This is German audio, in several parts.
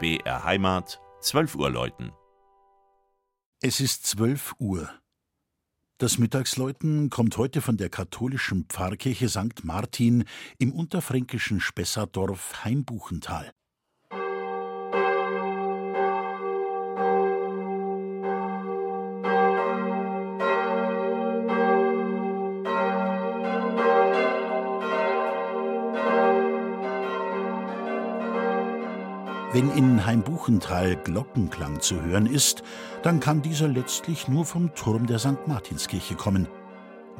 BR Heimat, 12 Uhr läuten. Es ist 12 Uhr. Das Mittagsläuten kommt heute von der katholischen Pfarrkirche St. Martin im unterfränkischen Spessardorf Heimbuchental. Wenn in Heimbuchental Glockenklang zu hören ist, dann kann dieser letztlich nur vom Turm der St. Martinskirche kommen.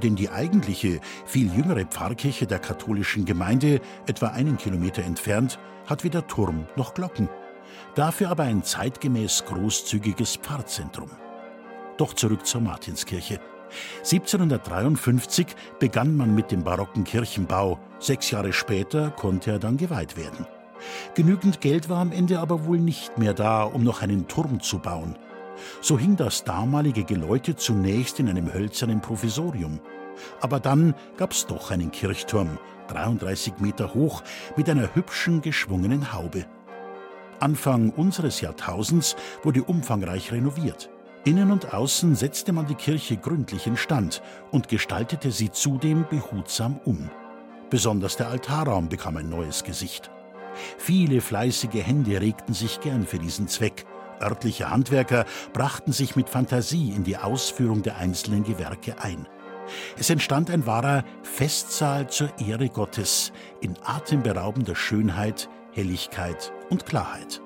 Denn die eigentliche, viel jüngere Pfarrkirche der katholischen Gemeinde, etwa einen Kilometer entfernt, hat weder Turm noch Glocken. Dafür aber ein zeitgemäß großzügiges Pfarrzentrum. Doch zurück zur Martinskirche. 1753 begann man mit dem barocken Kirchenbau. Sechs Jahre später konnte er dann geweiht werden. Genügend Geld war am Ende aber wohl nicht mehr da, um noch einen Turm zu bauen. So hing das damalige Geläute zunächst in einem hölzernen Provisorium. Aber dann gab's doch einen Kirchturm, 33 Meter hoch, mit einer hübschen geschwungenen Haube. Anfang unseres Jahrtausends wurde umfangreich renoviert. Innen und außen setzte man die Kirche gründlich instand und gestaltete sie zudem behutsam um. Besonders der Altarraum bekam ein neues Gesicht. Viele fleißige Hände regten sich gern für diesen Zweck. Örtliche Handwerker brachten sich mit Fantasie in die Ausführung der einzelnen Gewerke ein. Es entstand ein wahrer Festsaal zur Ehre Gottes in atemberaubender Schönheit, Helligkeit und Klarheit.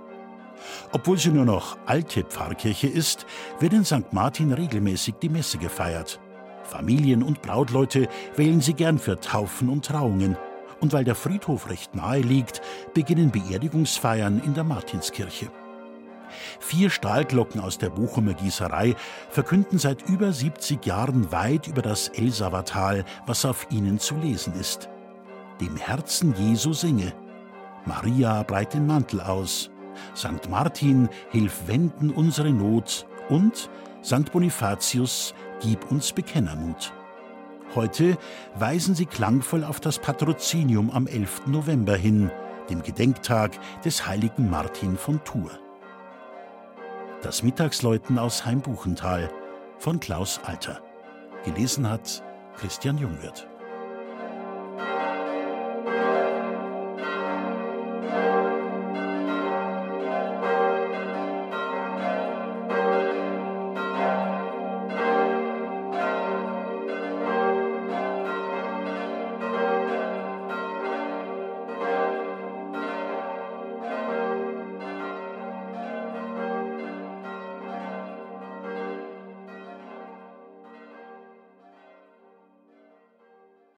Obwohl sie nur noch alte Pfarrkirche ist, wird in St. Martin regelmäßig die Messe gefeiert. Familien und Brautleute wählen sie gern für Taufen und Trauungen und weil der Friedhof recht nahe liegt, beginnen Beerdigungsfeiern in der Martinskirche. Vier Stahlglocken aus der Bochumer Gießerei verkünden seit über 70 Jahren weit über das Elsavatal, was auf ihnen zu lesen ist. Dem Herzen Jesu singe. Maria breit den Mantel aus. St. Martin, hilf wenden unsere Not. Und St. Bonifatius, gib uns Bekennermut. Heute weisen sie klangvoll auf das Patrozinium am 11. November hin, dem Gedenktag des heiligen Martin von Tours. Das Mittagsläuten aus Heimbuchental von Klaus Alter. Gelesen hat Christian Jungwirth.